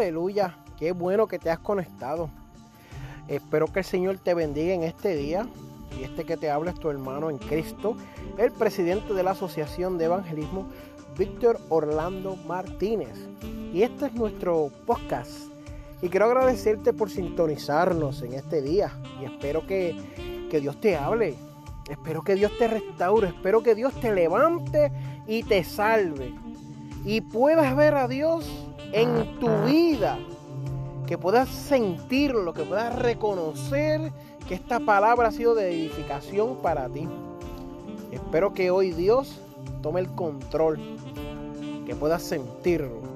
Aleluya, qué bueno que te has conectado. Espero que el Señor te bendiga en este día. Y este que te habla es tu hermano en Cristo, el presidente de la Asociación de Evangelismo, Víctor Orlando Martínez. Y este es nuestro podcast. Y quiero agradecerte por sintonizarnos en este día. Y espero que, que Dios te hable. Espero que Dios te restaure. Espero que Dios te levante y te salve. Y puedas ver a Dios en tu vida, que puedas sentirlo, que puedas reconocer que esta palabra ha sido de edificación para ti. Espero que hoy Dios tome el control, que puedas sentirlo.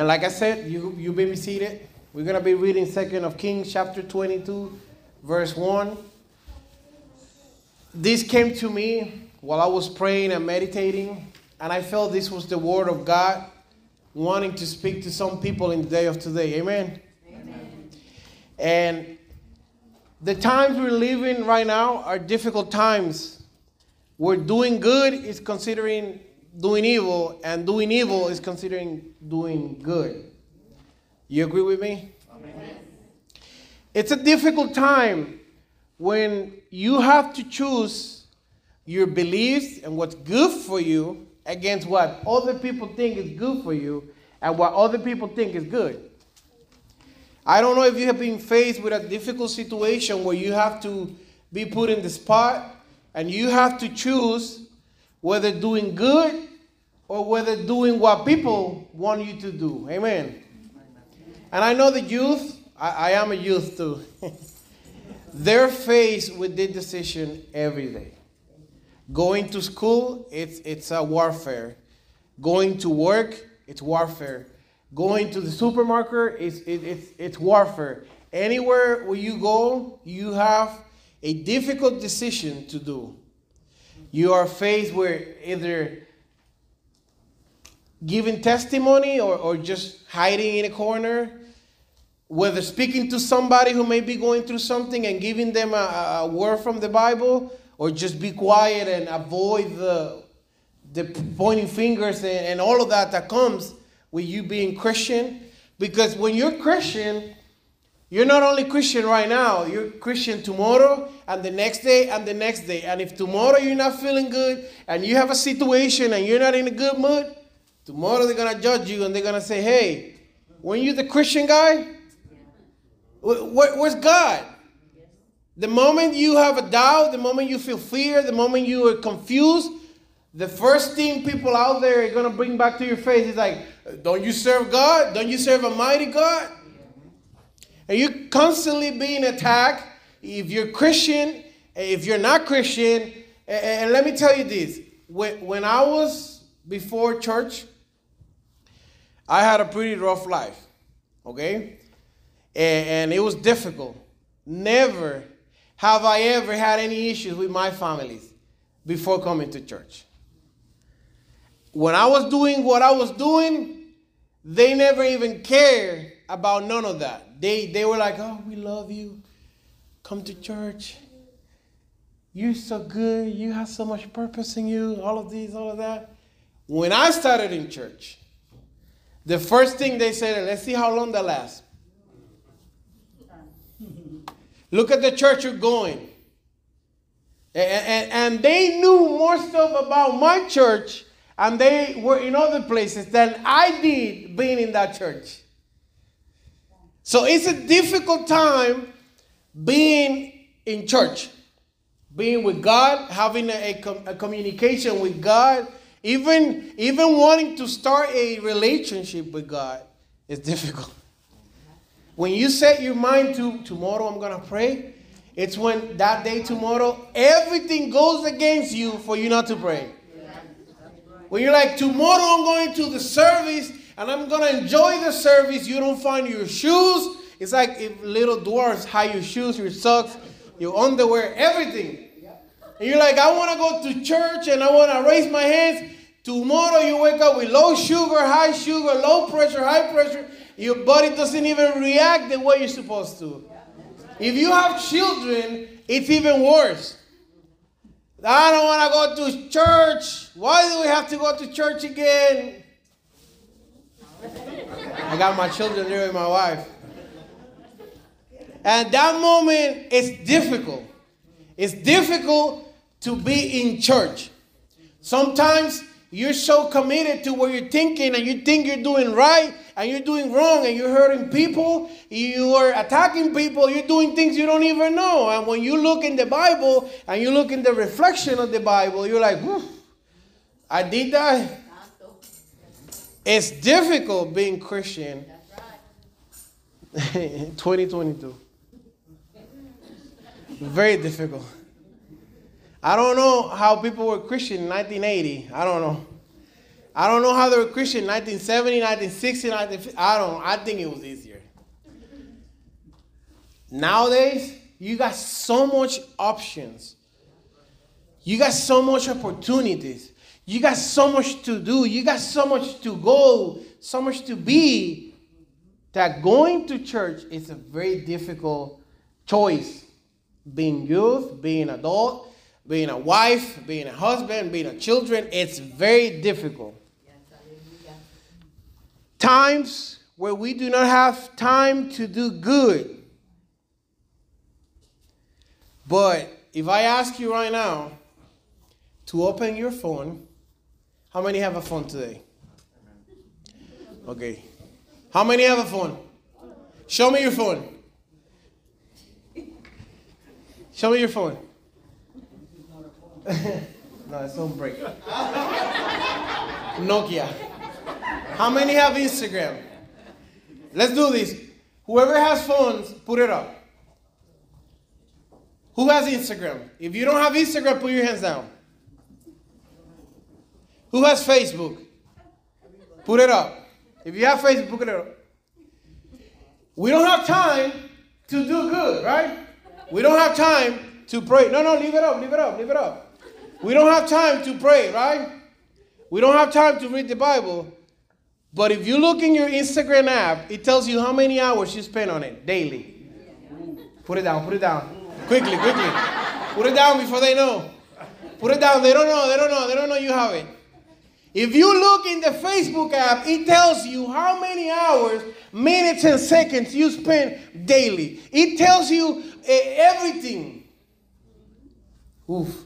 And like I said, you, you may be seated. We're going to be reading Second of Kings chapter 22, verse 1. This came to me while I was praying and meditating, and I felt this was the word of God wanting to speak to some people in the day of today. Amen. Amen. And the times we're living right now are difficult times. We're doing good is considering doing evil, and doing evil is considering doing good. You agree with me? Amen. It's a difficult time when you have to choose your beliefs and what's good for you against what other people think is good for you and what other people think is good. I don't know if you have been faced with a difficult situation where you have to be put in the spot and you have to choose whether doing good or whether doing what people want you to do. Amen. And I know the youth, I, I am a youth too. They're faced with this decision every day. Going to school, it's, it's a warfare. Going to work, it's warfare. Going to the supermarket, it's, it, it's, it's warfare. Anywhere where you go, you have a difficult decision to do. You are faced with either giving testimony or, or just hiding in a corner, whether speaking to somebody who may be going through something and giving them a, a word from the Bible, or just be quiet and avoid the, the pointing fingers and, and all of that that comes with you being Christian. Because when you're Christian, you're not only Christian right now, you're Christian tomorrow and the next day and the next day. And if tomorrow you're not feeling good and you have a situation and you're not in a good mood, tomorrow they're going to judge you and they're going to say, hey, weren't you the Christian guy? Where, where's God? The moment you have a doubt, the moment you feel fear, the moment you are confused, the first thing people out there are going to bring back to your face is like, don't you serve God? Don't you serve a mighty God? You're constantly being attacked. If you're Christian, if you're not Christian, and let me tell you this when, when I was before church, I had a pretty rough life, okay? And, and, it was difficult. Never have I ever had any issues with my families before coming to church. When I was doing what I was doing, they never even cared about none of that. They, they were like, oh, we love you. Come to church. You're so good. You have so much purpose in you. All of these, all of that. When I started in church, the first thing they said, let's see how long that lasts. Look at the church you're going. And, and, and, they knew more stuff about my church and they were in other places than I did being in that church. So it's a difficult time being in church, being with God, having a, a, communication with God, even, even wanting to start a relationship with God is difficult. When you set your mind to tomorrow I'm going to pray, it's when that day tomorrow everything goes against you for you not to pray. When you're like, tomorrow I'm going to the service and I'm going to enjoy the service, you don't find your shoes. It's like if little dwarfs hide your shoes, your socks, your underwear, everything. And you're like, I want to go to church and I want to raise my hands. Tomorrow you wake up with low sugar, high sugar, low pressure, high pressure. Your body doesn't even react the way you're supposed to. If you have children, it's even worse. I don't want to go to church. Why do we have to go to church again? I got my children there with my wife. And that moment is difficult. It's difficult to be in church. Sometimes you're so committed to what you're thinking and you think you're doing right and you're doing wrong and you're hurting people, you are attacking people, you're doing things you don't even know. And when you look in the Bible and you look in the reflection of the Bible, you're like, I did that. It's difficult being Christian in 2022. Very difficult. I don't know how people were Christian in 1980. I don't know. I don't know how they were Christian in 1970, 1960, 1950. I don't. I think it was easier. Nowadays, you got so much options. You got so much opportunities. You got so much to do. You got so much to go, so much to be. That going to church is a very difficult choice. Being youth, being adult, being a wife, being a husband, being a children, it's very difficult. Times where we do not have time to do good. But if I ask you right now to open your phone, how many have a phone today? Okay. How many have a phone? Show me your phone. Show me your phone. no, it's on break. Nokia. How many have Instagram? Let's do this. Whoever has phones, put it up. Who has Instagram? If you don't have Instagram, put your hands down. Who has Facebook? Put it up. If you have Facebook, put it up. We don't have time to do good, right? We don't have time to pray. No, no, leave it up, leave it up, leave it up. We don't have time to pray, right? We don't have time to read the Bible. But if you look in your Instagram app, it tells you how many hours you spend on it daily. Put it down, put it down. Quickly, quickly. Put it down before they know. Put it down. They don't know, they don't know, they don't know you have it. If you look in the Facebook app, it tells you how many hours, minutes, and seconds you spend daily. It tells you uh, everything. Oof.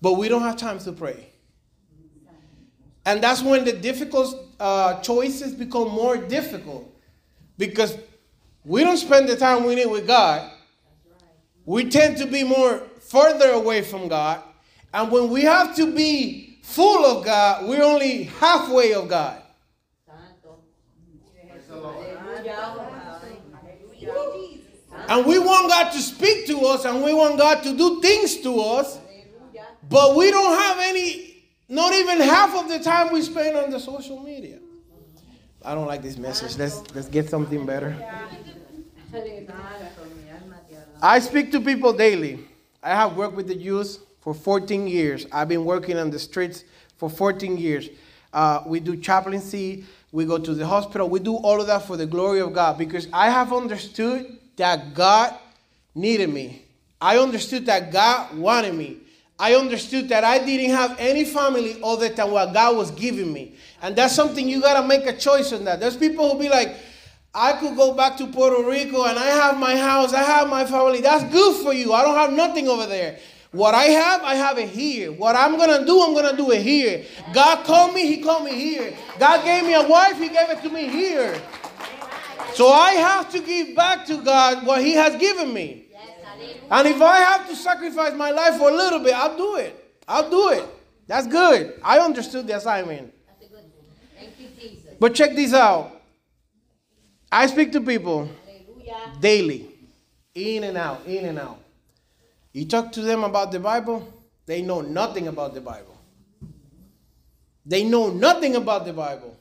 But we don't have time to pray. And that's when the difficult uh, choices become more difficult because we don't spend the time we need with God. We tend to be more further away from God. And when we have to be full of God, we're only halfway of God. And we want God to speak to us and we want God to do things to us. But we don't have any, not even half of the time we spend on the social media. I don't like this message. Let's, let's get something better. I speak to people daily. I have worked with the youth for 14 years. I've been working on the streets for 14 years. Uh, we do chaplaincy, we go to the hospital, we do all of that for the glory of God because I have understood that God needed me. I understood that God wanted me. I understood that I didn't have any family other than what God was giving me. And that's something you got to make a choice on that. There's people who be like, I could go back to Puerto Rico and I have my house, I have my family. That's good for you. I don't have nothing over there. What I have, I have it here. What I'm going to do, I'm going to do it here. God called me, He called me here. God gave me a wife, He gave it to me here. So I have to give back to God what He has given me. And if I have to sacrifice my life for a little bit, I'll do it. I'll do it. That's good. I understood the assignment. But check this out. I speak to people daily, in and out, in and out. You talk to them about the Bible, they know nothing about the Bible. They know nothing about the Bible.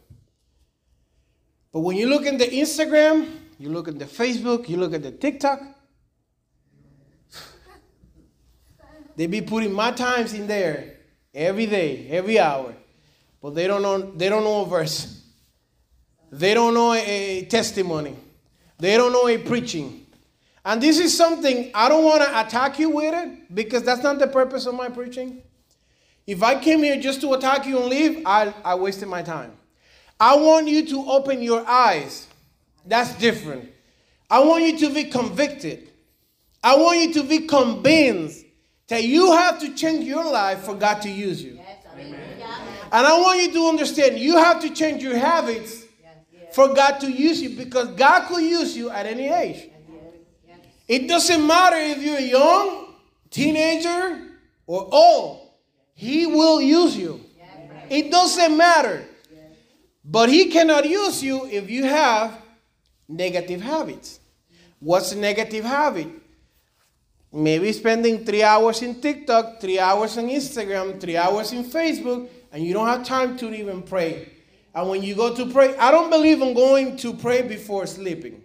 But when you look at the Instagram, you look at the Facebook, you look at the TikTok, they be putting my times in there every day, every hour. But they don't know they don't know a verse. They don't know a testimony. They don't know a preaching. And this is something I don't want to attack you with it because that's not the purpose of my preaching. If I came here just to attack you and leave, I, I wasted my time. I want you to open your eyes. That's different. I want you to be convicted. I want you to be convinced that you have to change your life for God to use you. And I want you to understand you have to change your habits for God to use you because God could use you at any age. It doesn't matter if you're young, teenager, or old. He will use you. It doesn't matter. But he cannot use you if you have negative habits. What's a negative habit? Maybe spending three hours in TikTok, three hours on Instagram, three hours in Facebook, and you don't have time to even pray. And when you go to pray, I don't believe in going to pray before sleeping.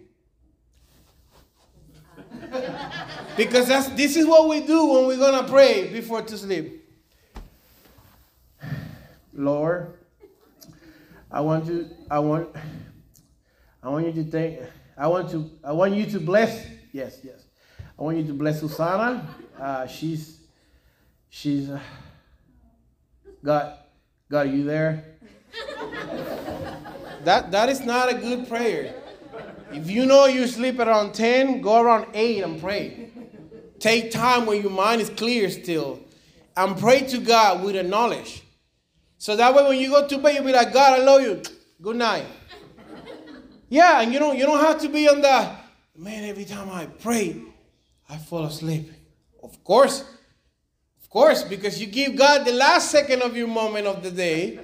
Because that's, this is what we do when we're going to pray before to sleep. Lord, I want you, I want, I want you to think, I want to, I want you to bless, yes, yes. I want you to bless Susana. Uh, she's, she's, uh, God, God, are you there? that, that is not a good prayer. If you know you sleep around 10, go around 8 and pray. Take time when your mind is clear still and pray to God with a knowledge. So that way when you go to bed, you'll be like, God, I love you. Good night. yeah, and you don't you don't have to be on that, man, every time I pray, I fall asleep. Of course. Of course, because you give God the last second of your moment of the day,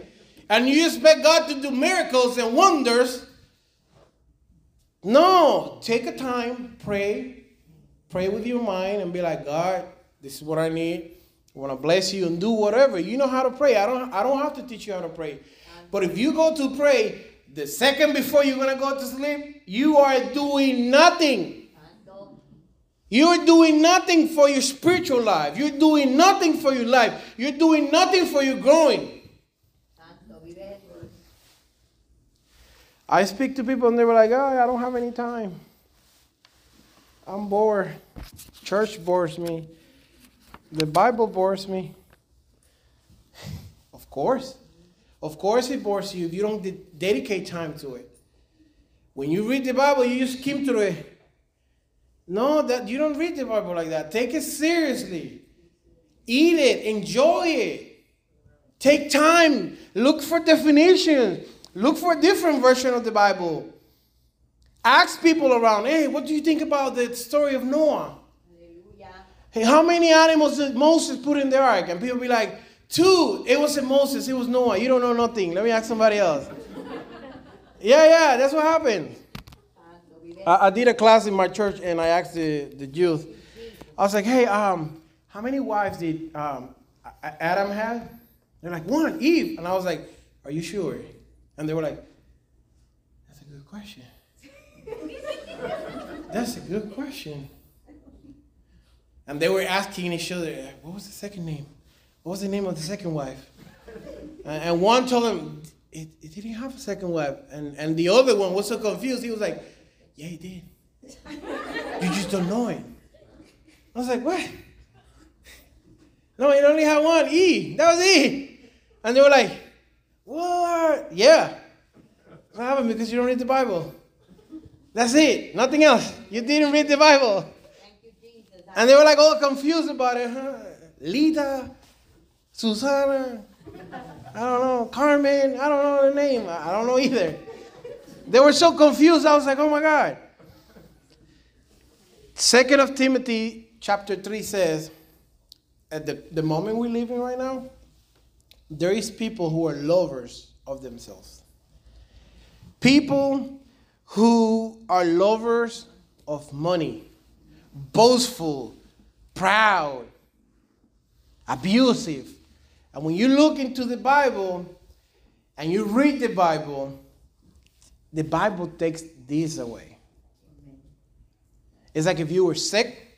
and you expect God to do miracles and wonders. No, take a time, pray, pray with your mind, and be like, God, this is what I need. I want to bless you and do whatever. You know how to pray. I don't, I don't have to teach you how to pray. But if you go to pray the second before you're going to go to sleep, you are doing nothing. You're doing nothing for your spiritual life. You're doing nothing for your life. You're doing nothing for your growing. I speak to people and they were like, oh, I don't have any time. I'm bored. Church bores me. The Bible bores me. Of course. Of course it bores you if you don't de- dedicate time to it. When you read the Bible, you just skim through it. No, that you don't read the Bible like that. Take it seriously. Eat it, enjoy it. Take time. Look for definitions. Look for a different version of the Bible. Ask people around, hey, what do you think about the story of Noah? Hey, how many animals did Moses put in the ark? And people be like, two. It wasn't Moses, it was Noah. You don't know nothing. Let me ask somebody else. yeah, yeah, that's what happened. I, I, did a class in my church and I asked the, the youth, I was like, hey, um, how many wives did um, Adam have? They're like, one, Eve. And I was like, are you sure? And they were like, that's a good question. that's a good question. And they were asking each other, what was the second name? What was the name of the second wife? And one told him, it, it didn't have a second wife. And, and the other one was so confused, he was like, yeah, he did. you just don't know it. I was like, what? No, it only had one, E. That was E. And they were like, what? Yeah. What happened? Because you don't read the Bible. That's it. Nothing else. You didn't read the Bible. And they were like all confused about it. Huh? Lita, Susana, I don't know, Carmen, I don't know the name. I don't know either. They were so confused. I was like, oh my God. Second of Timothy chapter 3 says, at the, the moment we live in right now, there is people who are lovers of themselves. People who are lovers of money, boastful, proud, abusive. And when you look into the Bible and you read the Bible, the Bible takes this away. It's like if you were sick,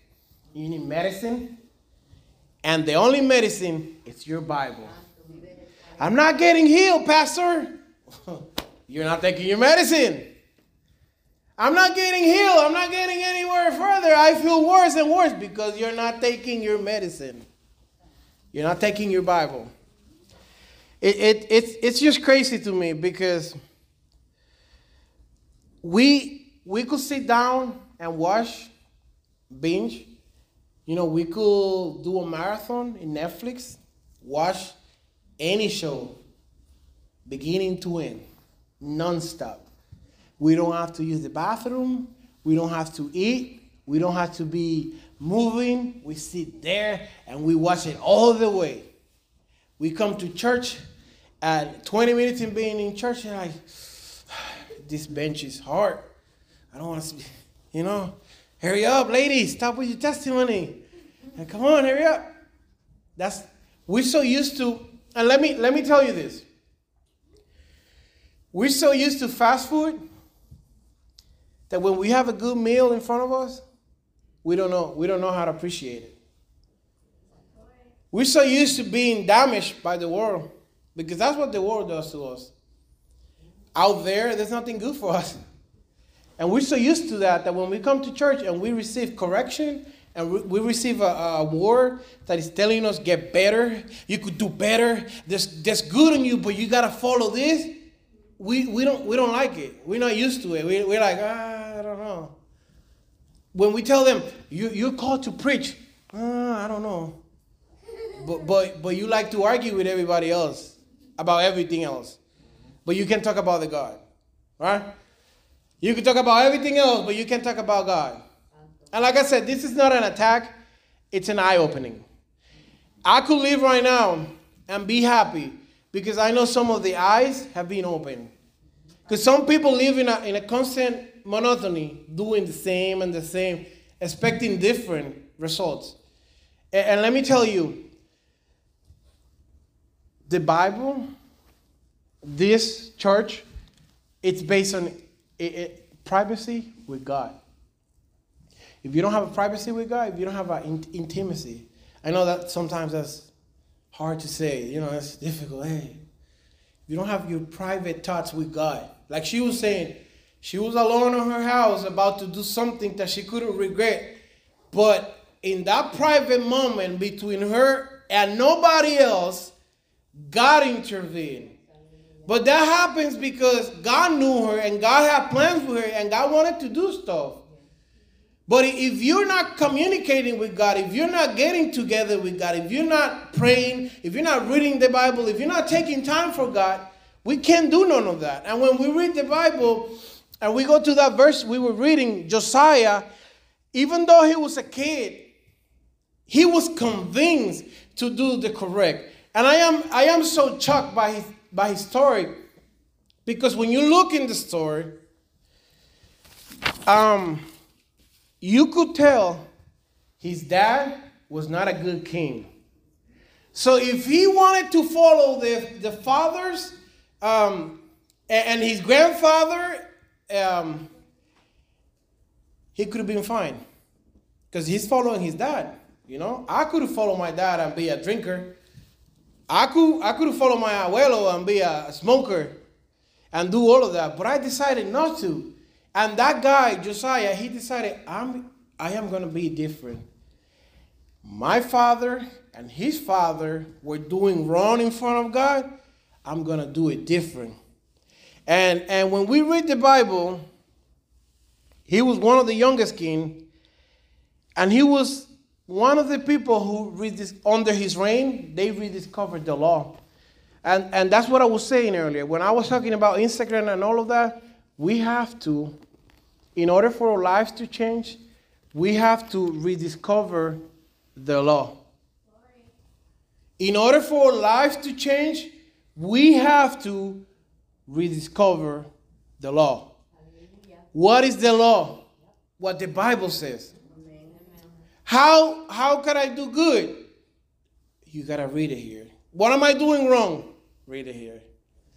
you need medicine, and the only medicine is your Bible. I'm not getting healed, Pastor. You're not taking your medicine. I'm not getting healed. I'm not getting anywhere further. I feel worse and worse because you're not taking your medicine. You're not taking your Bible. It, it, it's, it's just crazy to me because we, we could sit down and watch, binge. You know, we could do a marathon in Netflix, watch any show, beginning to end, nonstop. We don't have to use the bathroom. We don't have to eat. We don't have to be moving. We sit there and we watch it all the way. We come to church at 20 minutes in being in church and like, this bench is hard. I don't want to, you know, hurry up, ladies, stop with your testimony. And come on, hurry up. That's we're so used to, and let me let me tell you this. We're so used to fast food that when we have a good meal in front of us, we don't know we don't know how to appreciate it. We're so used to being damaged by the world because that's what the world does to us. Out there, there's nothing good for us. And we're so used to that that when we come to church and we receive correction and we receive a, a, word that is telling us get better, you could do better, there's, there's good in you, but you gotta follow this. We, we, don't, we don't like it. We're not used to it. We, we're like, ah, I don't know. When we tell them, you, you're called to preach, ah, I don't know. But, but, but you like to argue with everybody else about everything else. But you can talk about the God. Right? You can talk about everything else, but you can't talk about God. And like I said, this is not an attack, it's an eye opening. I could live right now and be happy because I know some of the eyes have been opened. Because some people live in a, in a constant monotony, doing the same and the same, expecting different results. And, and let me tell you, the Bible, this church, it's based on it, it, privacy with God. If you don't have a privacy with God, if you don't have an in, intimacy, I know that sometimes that's hard to say. You know, it's difficult. Hey, if you don't have your private thoughts with God, like she was saying, she was alone in her house about to do something that she couldn't regret, but in that private moment between her and nobody else, God intervened. But that happens because God knew her and God had plans for her and God wanted to do stuff. But if you're not communicating with God, if you're not getting together with God, if you're not praying, if you're not reading the Bible, if you're not taking time for God, we can't do none of that. And when we read the Bible and we go to that verse we were reading, Josiah, even though he was a kid, he was convinced to do the correct. And I am I am so shocked by his by his story because when you look in the story, um, you could tell his dad was not a good king. So if he wanted to follow the, the fathers um, and, his grandfather, um, he could have been fine because he's following his dad. You know, I could have followed my dad and be a drinker. I could I could follow my abuelo and be a smoker and do all of that, but I decided not to. And that guy, Josiah, he decided I'm I am gonna be different. My father and his father were doing wrong in front of God. I'm gonna do it different. And and when we read the Bible, he was one of the youngest king, and he was one of the people who under his reign, they rediscovered the law. And, and that's what I was saying earlier. When I was talking about Instagram and all of that, we have to, in order for our lives to change, we have to rediscover the law. In order for our lives to change, we have to rediscover The law. What is the law? What the Bible says. How how can I do good? You gotta read it here. What am I doing wrong? Read it here.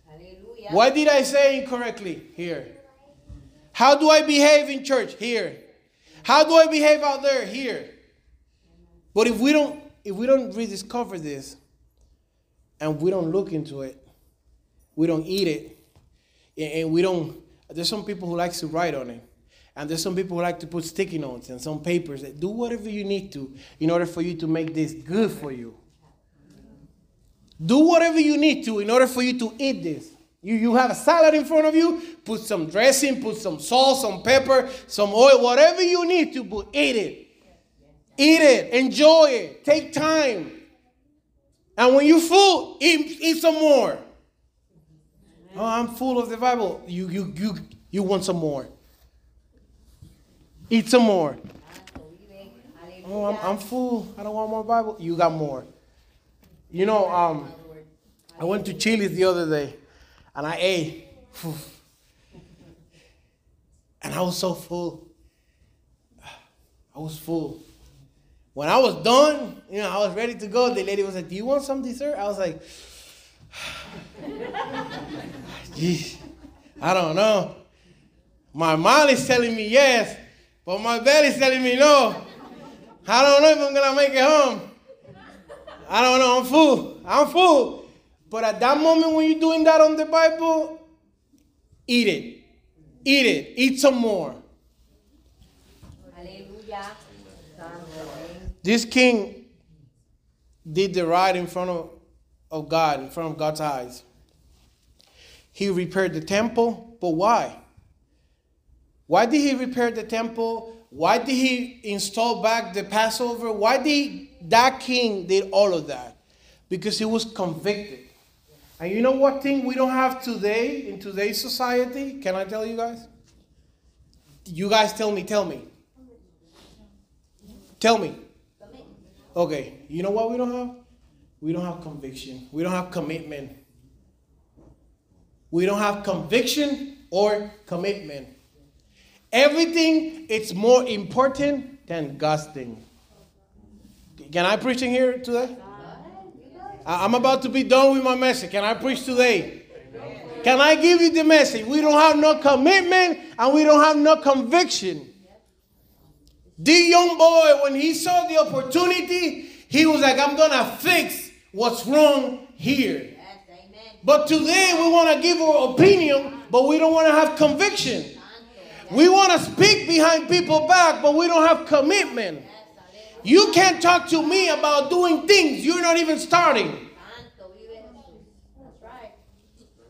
Hallelujah. What did I say incorrectly? Here. How do I behave in church? Here. How do I behave out there? Here. But if we don't if we don't rediscover this and we don't look into it, we don't eat it, and we don't there's some people who like to write on it. And there's some people who like to put sticky notes and some papers do whatever you need to in order for you to make this good for you. Do whatever you need to in order for you to eat this. You, you have a salad in front of you, put some dressing, put some salt, some pepper, some oil, whatever you need to, but eat it. Eat it, enjoy it, take time. And when you're full, eat, eat some more. Oh, I'm full of the Bible. You, you, you, you want some more. Eat some more. Oh, I'm, I'm full. I don't want more Bible. You got more. You know, um, I went to Chili's the other day and I ate. And I was so full. I was full. When I was done, you know, I was ready to go. The lady was like, Do you want some dessert? I was like, Jeez, I don't know. My mind is telling me yes, but my belly's telling me no. I don't know if I'm gonna make it home. I don't know. I'm full. I'm full. But at that moment when you're doing that on the Bible, eat it. Eat it. Eat some more. Hallelujah. This king did the right in front of, of God, in front of God's eyes. He repaired the temple, but why? Why did he repair the temple? Why did he install back the Passover? Why did that king did all of that? Because he was convicted. And you know what thing we don't have today in today's society? Can I tell you guys? You guys tell me, tell me. Tell me. Okay, you know what we don't have? We don't have conviction. We don't have commitment. We don't have conviction or commitment. Everything is more important than God's thing. Can I preach in here today? I'm about to be done with my message. Can I preach today? Can I give you the message? We don't have no commitment and we don't have no conviction. The young boy, when he saw the opportunity, he was like, I'm going to fix what's wrong here. But today we want to give our opinion, but we don't want to have conviction. We want to speak behind people back, but we don't have commitment. You can't talk to me about doing things you're not even starting. Santo vive Jesús. That's right.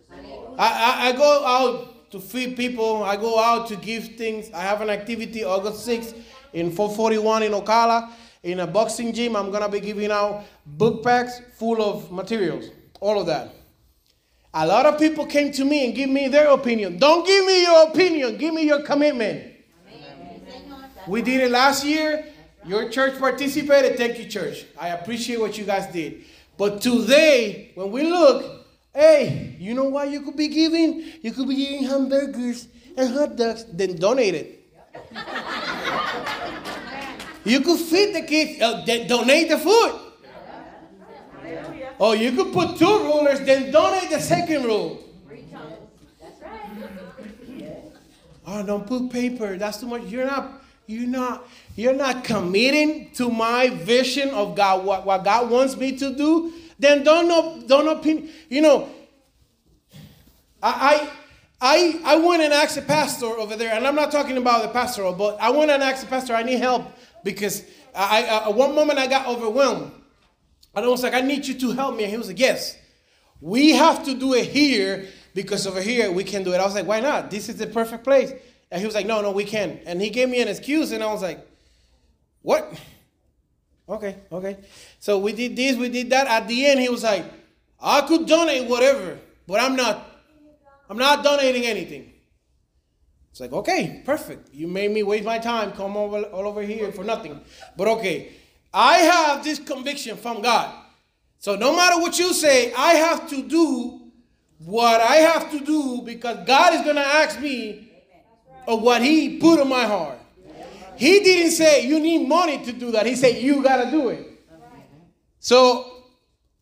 Hallelujah. I, I, I go out to feed people. I go out to give things. I have an activity August 6th in 441 in Ocala in a boxing gym. I'm going to be giving out book packs full of materials. All of that. A lot of people came to me and give me their opinion. Don't give me your opinion. Give me your commitment. Amén. Sí, Señor. That's We did it last year. Your church participated. Thank you, church. I appreciate what you guys did. But today, when we look, hey, you know what you could be giving? You could be giving hamburgers and hot dogs. Then donate it. you could feed the kids. Uh, then donate the food. Oh, you could put two rulers, then donate the second rule. That's right. Oh, don't put paper. That's too much. You're not. You're not. You're not committing to my vision of God. What, what God wants me to do. Then don't know. Don't opinion. You know. I. I I went and asked the pastor over there, and I'm not talking about the pastoral, but I went and asked the pastor. I need help because I, I uh, one moment I got overwhelmed, and I was like, I need you to help me. And he was like, Yes. We have to do it here because over here we can do it. I was like, why not? This is the perfect place. And he was like, no, no, we can't. And he gave me an excuse, and I was like, what? Okay, okay. So we did this, we did that. At the end, he was like, I could donate whatever, but I'm not. I'm not donating anything. It's like, okay, perfect. You made me waste my time, come over all over here for nothing. But okay, I have this conviction from God. So no matter what you say, I have to do what I have to do because God is going to ask me of what He put in my heart. He didn't say you need money to do that. He said you got to do it. So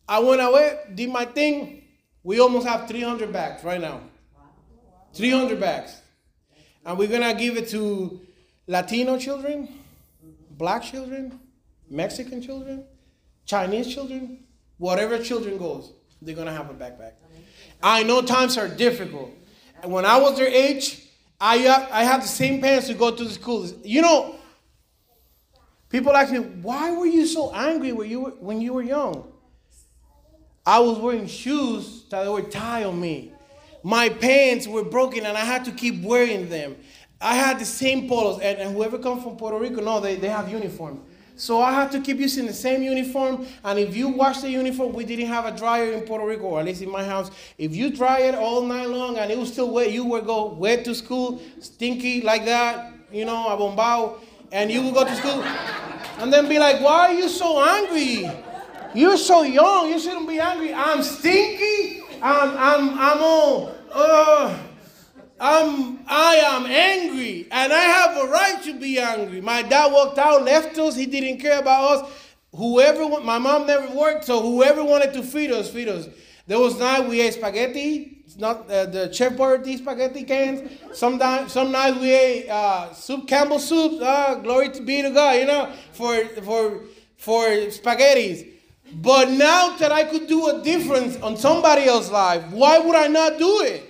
I went away, did my thing. We almost have 300 bags right now. 300 bags. And we're to give it to Latino children, black children, Mexican children, Chinese children, whatever children goes, they're to have a backpack. I know times are difficult. And when I was their age, I, uh, I had the same pants to go to the school. You know, people ask me, why were you so angry when you were, when you were young? I was wearing shoes that were tied on me. My pants were broken and I had to keep wearing them. I had the same polos, and, and whoever comes from Puerto Rico, no, they, they have uniform. So I had to keep using the same uniform. And if you wash the uniform, we didn't have a dryer in Puerto Rico, or at least in my house. If you dry it all night long and it was still wet, you would go wet to school, stinky like that, you know, a bombao, and you would go to school and then be like, why are you so angry? You're so young. You shouldn't be angry. I'm stinky. I'm, I'm, I'm all, uh, I'm, I am angry, and I have a right to be angry. My dad walked out, left us. He didn't care about us. Whoever, my mom never worked, so whoever wanted to feed us, feed us. There was night we ate spaghetti. It's not uh, the Chef Boyardee spaghetti cans. Sometimes, some nights we ate uh, soup, Campbell soup. Uh, glory to be to God, you know, for for for spaghettis. But now that I could do a difference on somebody else's life, why would I not do it?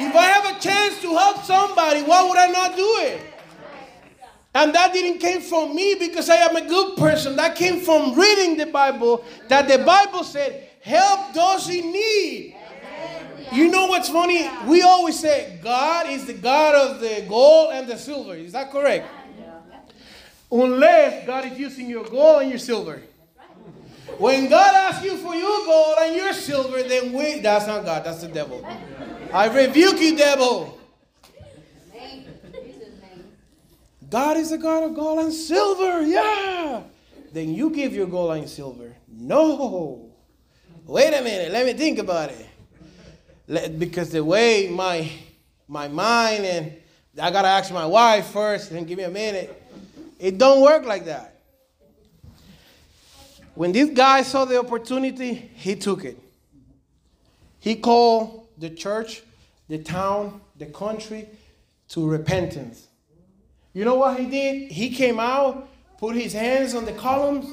If I have a chance to help somebody, why would I not do it? And that didn't came from me because I am a good person. That came from reading the Bible. That the Bible said, "Help those in need." You know what's funny? We always say God is the God of the gold and the silver. Is that correct? Unless God is using your gold and your silver. When God asks you for your gold and your silver, then we, that's not God, that's the devil. I rebuke you, devil. God is the God of gold and silver, yeah. Then you give your gold and silver. No. Wait a minute, let me think about it. Because the way my my mind and I gotta ask my wife first and give me a minute. It don't work like that. When this guy saw the opportunity, he took it. He called the church, the town, the country to repentance. You know what he did? He came out, put his hands on the columns,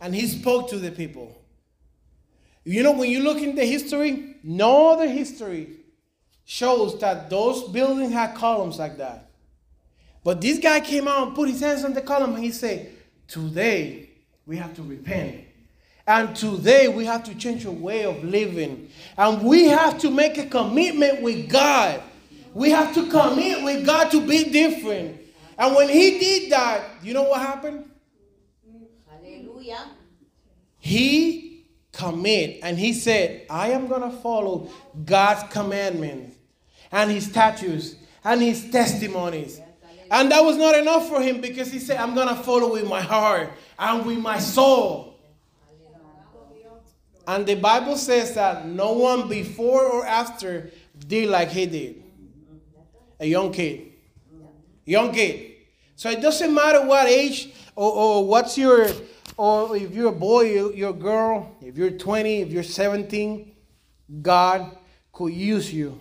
and he spoke to the people. You know, when you look in the history, no other history shows that those buildings had columns like that. But this guy came out and put his hands on the column and he said, Today we have to repent. And today we have to change our way of living. And we have to make a commitment with God. We have to commit with God to be different. And when he did that, you know what happened? Hallelujah. He commit and he said, I am going to follow God's commandments and his statutes and his testimonies. And that was not enough for him because he said, I'm going to follow with my heart and with my soul. And the Bible says that no one before or after did like he did. A young kid. Young kid. So it doesn't matter what age or, or what's your, or if you're a boy, you're a girl, if you're 20, if you're 17, God could use you.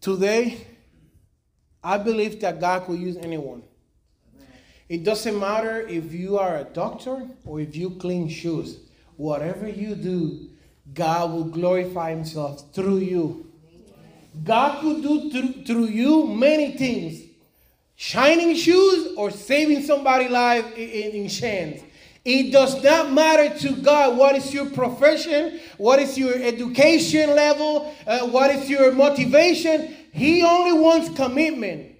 Today, I believe that God could use anyone. It doesn't matter if you are a doctor or if you clean shoes. Whatever you do, God will glorify Himself through you. God could do through, through you many things shining shoes or saving somebody's life in, in chance. It does not matter to God what is your profession, what is your education level, uh, what is your motivation. He only wants commitment.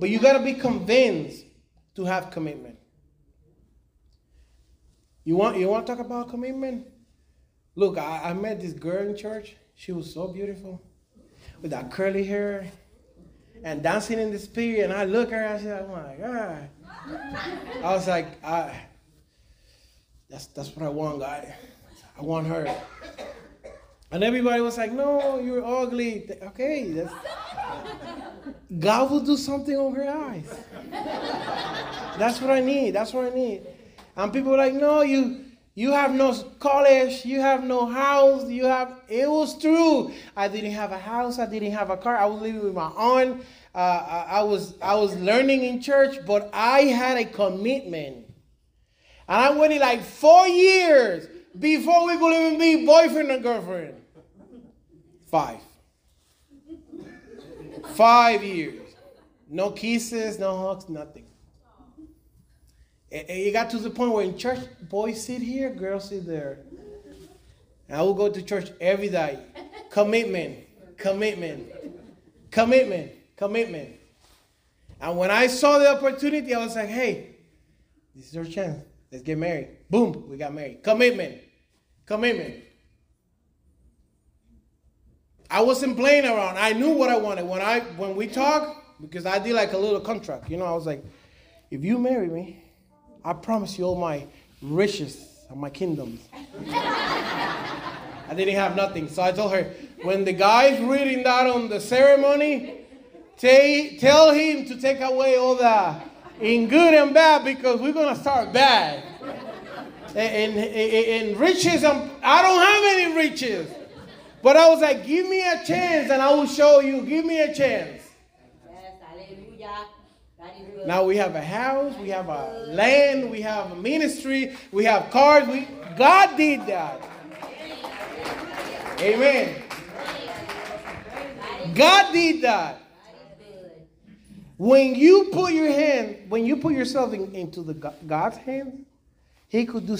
But you got to be convinced to have commitment. You want, you want to talk about commitment? Look, I, I met this girl in church. She was so beautiful with that curly hair and dancing in the spirit. And I look at her and I said, oh my God. I was like, I, that's, that's what I want, God. I want her. And everybody was like, no, you're ugly. Okay, that's, God will do something on her eyes. That's what I need. That's what I need. And people were like, no, you you have no college, you have no house, you have it was true. I didn't have a house, I didn't have a car. I was living with my aunt. Uh, I, I was I was learning in church, but I had a commitment. And I waited like four years before we could even be boyfriend and girlfriend. Five. Five years. No kisses, no hugs, nothing. And it got to the point where in church, boys sit here, girls sit there. And I will go to church every day. Commitment, commitment, commitment, commitment. And when I saw the opportunity, I was like, hey, this is our chance. Let's get married. Boom, we got married. Commitment, commitment. I wasn't playing around. I knew what I wanted. When I when we talked, because I did like a little contract, you know, I was like, if you marry me, I promise you all my riches and my kingdoms. I didn't have nothing. So I told her, when the guy's reading that on the ceremony, t- tell him to take away all the in good and bad because we're going to start bad. And, and, riches, I'm, I don't have any riches. But I was like, give me a chance and I will show you. Give me a chance. Now we have a house, we have a land, we have a ministry, we have cars. We, God did that. Amen. God did that. When you put your hand, when you put yourself in, into the God's hand, He could do.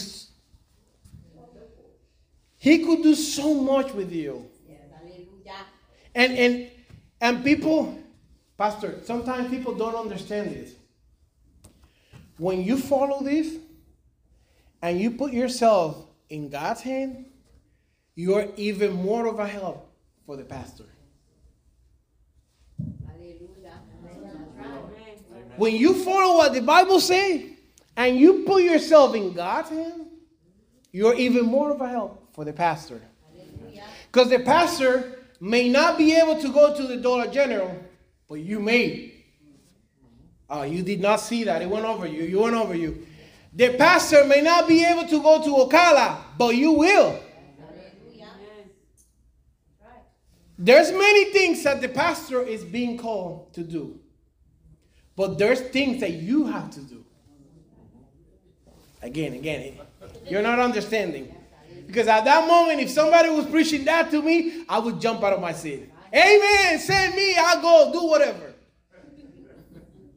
He could do so much with you. And and and people Pastor, sometimes people don't understand this. When you follow this and you put yourself in God's hand, you're even more of a help for the pastor. When you follow what the Bible says and you put yourself in God's hand, you're even more of a help for the pastor. Because the pastor may not be able to go to the Dollar General but you may. Oh, you did not see that. It went over you. You went over you. The pastor may not be able to go to Ocala, but you will. There's many things that the pastor is being called to do. But there's things that you have to do. Again, again, you're not understanding. Because at that moment, if somebody was preaching that to me, I would jump out of my seat. Amen. Send me. I'll go do whatever.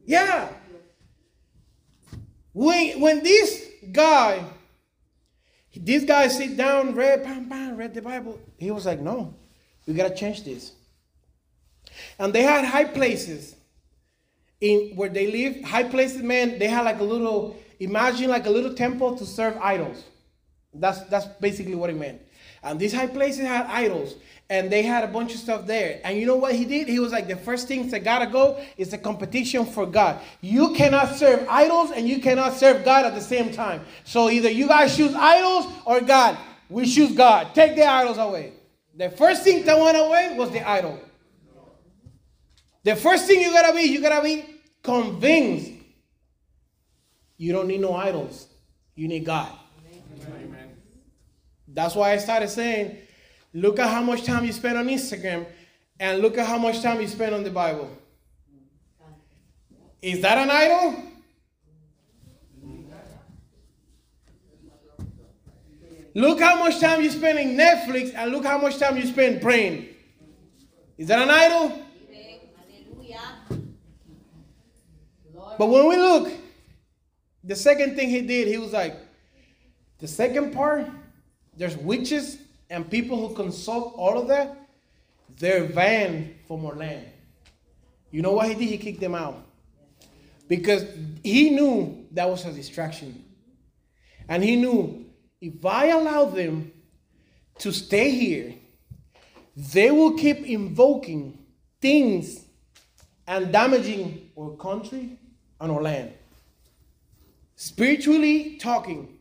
Yeah. When, when this guy, this guy sit down, read, bam, bam, read the Bible, he was like, no, we got to change this. And they had high places in where they live. High places, man, they had like a little, imagine like a little temple to serve idols. That's, that's basically what it meant. And these high places had idols and they had a bunch of stuff there. And you know what he did? He was like, the first thing that gotta go is the competition for God. You cannot serve idols and you cannot serve God at the same time. So either you guys choose idols or God. We choose God. Take the idols away. The first thing that went away was the idol. The first thing you gotta be, you gotta be convinced. You don't need no idols. You need God. Amen. That's why I started saying, look at how much time you spend on Instagram and look at how much time you spend on the Bible. Is that an idol? Look how much time you spend in Netflix and look how much time you spend praying. Is that an idol? But when we look, the second thing he did, he was like, the second part, there's witches and people who consult all of that. They're van for more land. You know what he did? He kicked them out. Because he knew that was a distraction. And he knew if I allow them to stay here, they will keep invoking things and damaging our country and our land. Spiritually talking,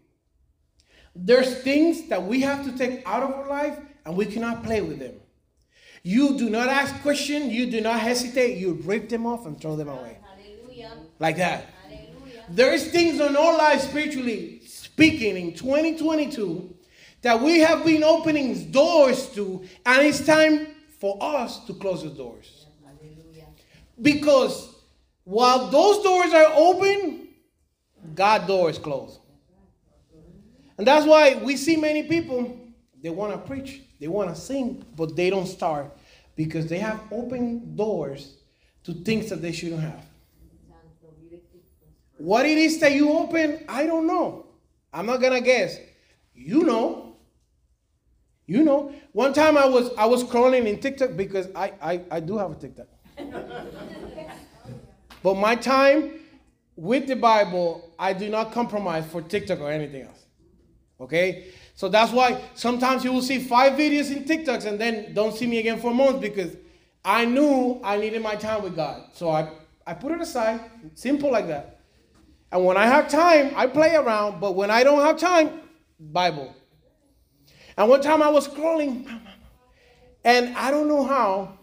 There's things that we have to take out of our life and we cannot play with them. You do not ask questions, you do not hesitate, you rip them off and throw them away. Hallelujah. Like that. Hallelujah. There is things in our life spiritually speaking in 2022 that we have been opening doors to, and it's time for us to close the doors. Because while those doors are open, God door is closed. And that's why we see many people, they want to preach, they want to sing, but they don't start because they have open doors to things that they shouldn't have. What it is that you open, I don't know. I'm not gonna guess. You know. You know. One time I was I was crawling in TikTok because I I, I do have a TikTok. but my time with the Bible, I do not compromise for TikTok or anything else. Okay? So that's why sometimes you will see five videos in TikToks and then don't see me again for a month because I knew I needed my time with God. So I, I put it aside, simple like that. And when I have time, I play around, but when I don't have time, Bible. And one time I was scrolling, and I don't know how,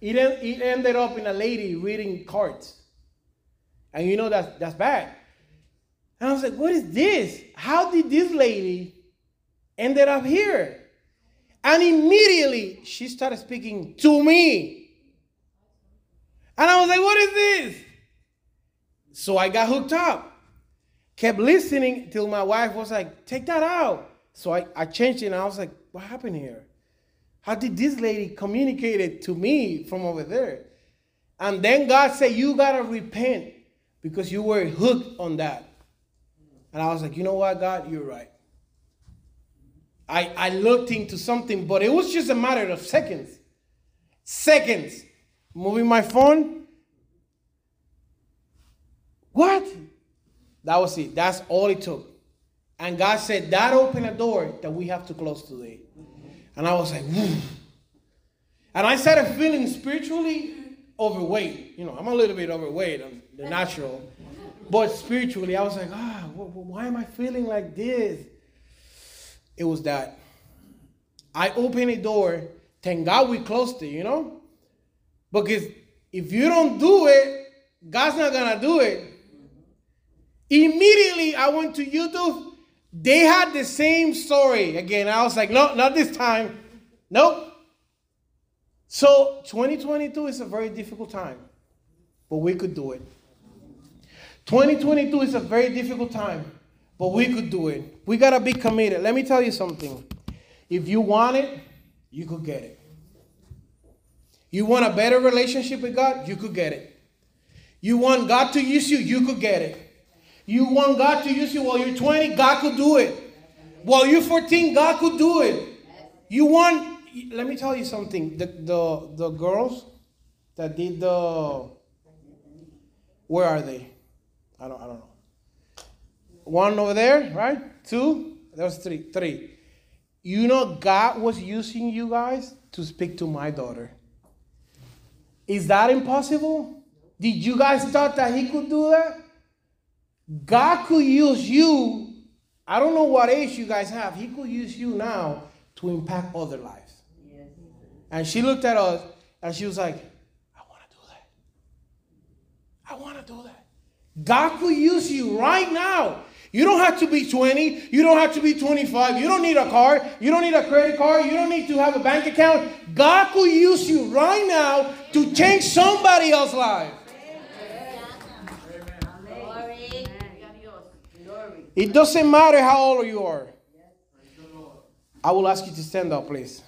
it, it ended up in a lady reading cards. And you know that's, that's bad. And I was like, what is this? How did this lady ended up here? And immediately she started speaking to me. And I was like, what is this? So I got hooked up. Kept listening till my wife was like, take that out. So I, I changed it and I was like, what happened here? How did this lady communicate it to me from over there? And then God said, you got to repent because you were hooked on that. And I was like, you know what, God, you're right. I, I looked into something, but it was just a matter of seconds. Seconds. Moving my phone. What? That was it. That's all it took. And God said, that opened a door that we have to close today. And I was like, Woo. And I started feeling spiritually overweight. You know, I'm a little bit overweight, I'm the natural. But spiritually, I was like, ah, wh- wh- why am I feeling like this? It was that. I opened a door, thank God we closed it, you know? Because if you don't do it, God's not gonna do it. Immediately, I went to YouTube. They had the same story again. I was like, no, not this time. Nope. So 2022 is a very difficult time, but we could do it. 2022 is a very difficult time, but we could do it. We gotta be committed. Let me tell you something. If you want it, you could get it. You want a better relationship with God, you could get it. You want God to use you, you could get it. You want God to use you while you're 20, God could do it. While you're 14, God could do it. You want, let me tell you something. The, the, the girls that did the, where are they? I don't, I don't know. One over there, right? Two? That was three. Three. You know, God was using you guys to speak to my daughter. Is that impossible? Did you guys thought that He could do that? God could use you. I don't know what age you guys have. He could use you now to impact other lives. And she looked at us and she was like, I want to do that. I want to do that. God could use you right now. You don't have to be 20. You don't have to be 25. You don't need a car. You don't need a credit card. You don't need to have a bank account. God could use you right now to change somebody else's life. It doesn't matter how old you are. I will ask you to stand up, please.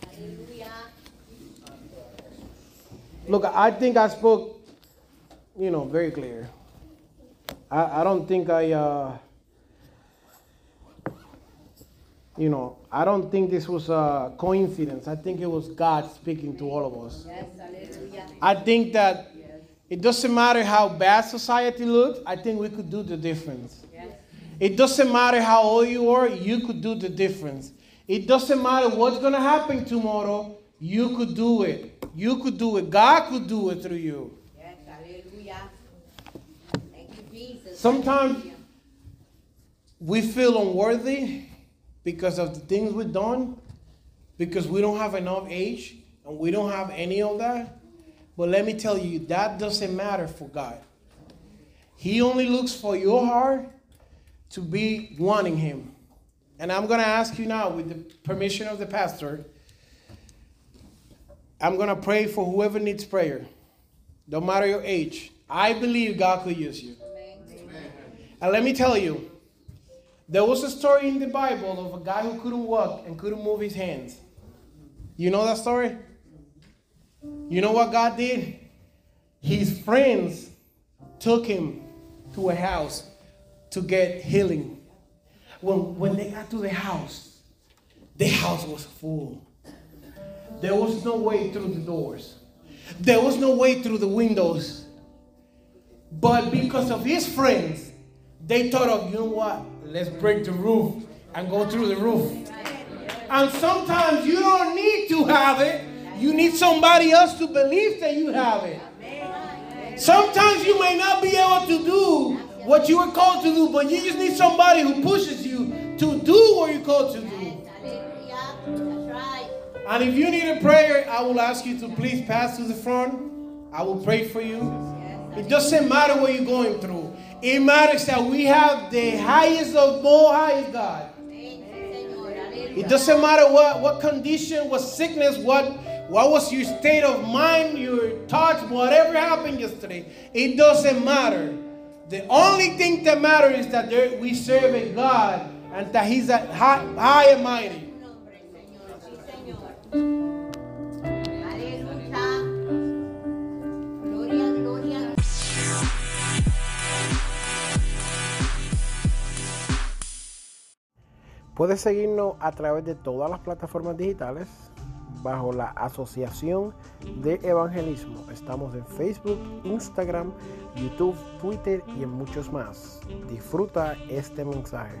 Hallelujah. Look, I think I spoke, you know, very clear. I, I don't think I, uh, you know, I don't think this was a coincidence. I think it was God speaking to all of us. I think that it doesn't matter how bad society looks, I think we could do the difference. It doesn't matter how old you are, you could do the difference. It doesn't matter what's going to happen tomorrow, you could do it. You could do it. God could do it through you. Yes, hallelujah. Thank you, Jesus. Sometimes, we feel unworthy because of the things we've done, because we don't have enough age and we don't have any of that. But let me tell you, that doesn't matter for God. He only looks for your heart to be wanting Him. And I'm going to ask you now, with the permission of the pastor, I'm going to pray for whoever needs prayer, no matter your age. I believe God could use you. And let me tell you, there was a story in the Bible of a guy who couldn't walk and couldn't move his hands. You know that story? You know what God did? His friends took him to a house to get healing. When, when they got to the house, the house was full. There was no way through the doors. There was no way through the windows. But because of his friends, they thought of, you know what? Let's break the roof and go through the roof. And sometimes you don't need to have it. You need somebody else to believe that you have it. Sometimes you may not be able to do what you were called to do, but you just need somebody who pushes you to do what you're called to do. And if you need a prayer, I will ask you to please pass to the front. I will pray for you. It doesn't matter what you're going through. It matters that we have the highest of all high God. It doesn't matter what, what condition, what sickness, what, what was your state of mind, your thoughts, whatever happened yesterday. It doesn't matter. The only thing that matters is that there, we serve a God and that He's a high, high and mighty. Puedes seguirnos a través de todas las plataformas digitales bajo la Asociación de Evangelismo. Estamos en Facebook, Instagram, YouTube, Twitter y en muchos más. Disfruta este mensaje.